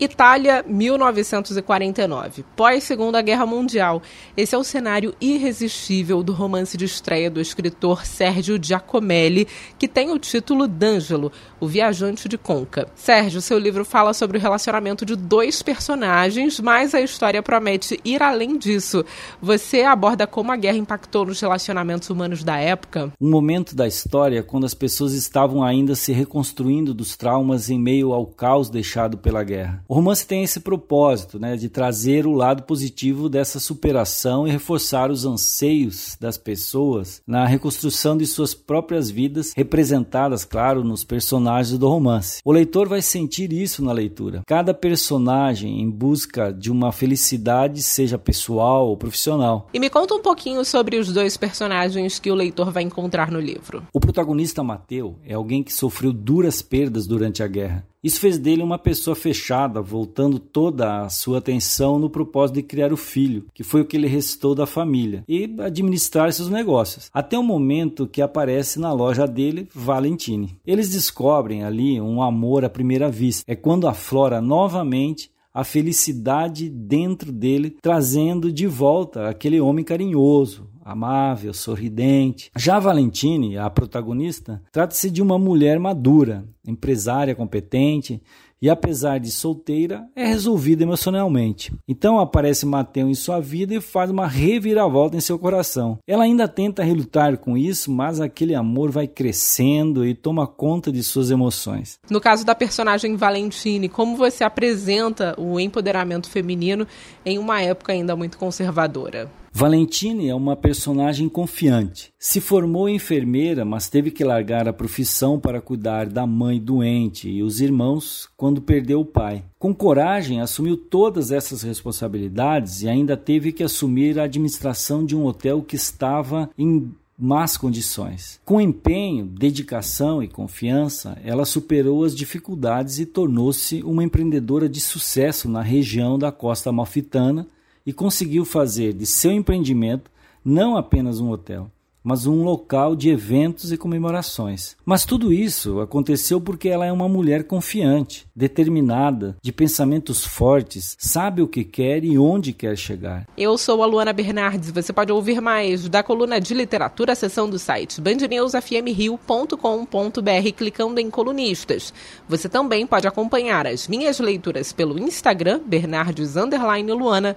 Itália, 1949, pós-Segunda Guerra Mundial. Esse é o cenário irresistível do romance de estreia do escritor Sérgio Giacomelli, que tem o título D'Angelo, o viajante de Conca. Sérgio, seu livro fala sobre o relacionamento de dois personagens, mas a história promete ir além disso. Você aborda como a guerra impactou nos relacionamentos humanos da época? Um momento da história quando as pessoas estavam ainda se reconstruindo dos traumas em meio ao caos deixado pela guerra. O romance tem esse propósito, né, de trazer o lado positivo dessa superação e reforçar os anseios das pessoas na reconstrução de suas próprias vidas, representadas, claro, nos personagens do romance. O leitor vai sentir isso na leitura. Cada personagem em busca de uma felicidade, seja pessoal ou profissional. E me conta um pouquinho sobre os dois personagens que o leitor vai encontrar no livro. O protagonista Mateu é alguém que sofreu duras perdas durante a guerra. Isso fez dele uma pessoa fechada, voltando toda a sua atenção no propósito de criar o filho, que foi o que lhe restou da família, e administrar seus negócios, até o momento que aparece na loja dele Valentine. Eles descobrem ali um amor à primeira vista. É quando aflora novamente a felicidade dentro dele, trazendo de volta aquele homem carinhoso, amável, sorridente. Já Valentine, a protagonista, trata-se de uma mulher madura, empresária competente e apesar de solteira, é resolvida emocionalmente. Então aparece Mateu em sua vida e faz uma reviravolta em seu coração. Ela ainda tenta relutar com isso, mas aquele amor vai crescendo e toma conta de suas emoções. No caso da personagem Valentine, como você apresenta o empoderamento feminino em uma época ainda muito conservadora? Valentine é uma personagem confiante. Se formou enfermeira, mas teve que largar a profissão para cuidar da mãe doente e os irmãos quando perdeu o pai. Com coragem, assumiu todas essas responsabilidades e ainda teve que assumir a administração de um hotel que estava em más condições. Com empenho, dedicação e confiança, ela superou as dificuldades e tornou-se uma empreendedora de sucesso na região da costa amalfitana e conseguiu fazer de seu empreendimento não apenas um hotel, mas um local de eventos e comemorações. Mas tudo isso aconteceu porque ela é uma mulher confiante, determinada, de pensamentos fortes, sabe o que quer e onde quer chegar. Eu sou a Luana Bernardes. Você pode ouvir mais da coluna de literatura, seção do site bandnewsfmrio.com.br clicando em colunistas. Você também pode acompanhar as minhas leituras pelo Instagram, Bernardes Luana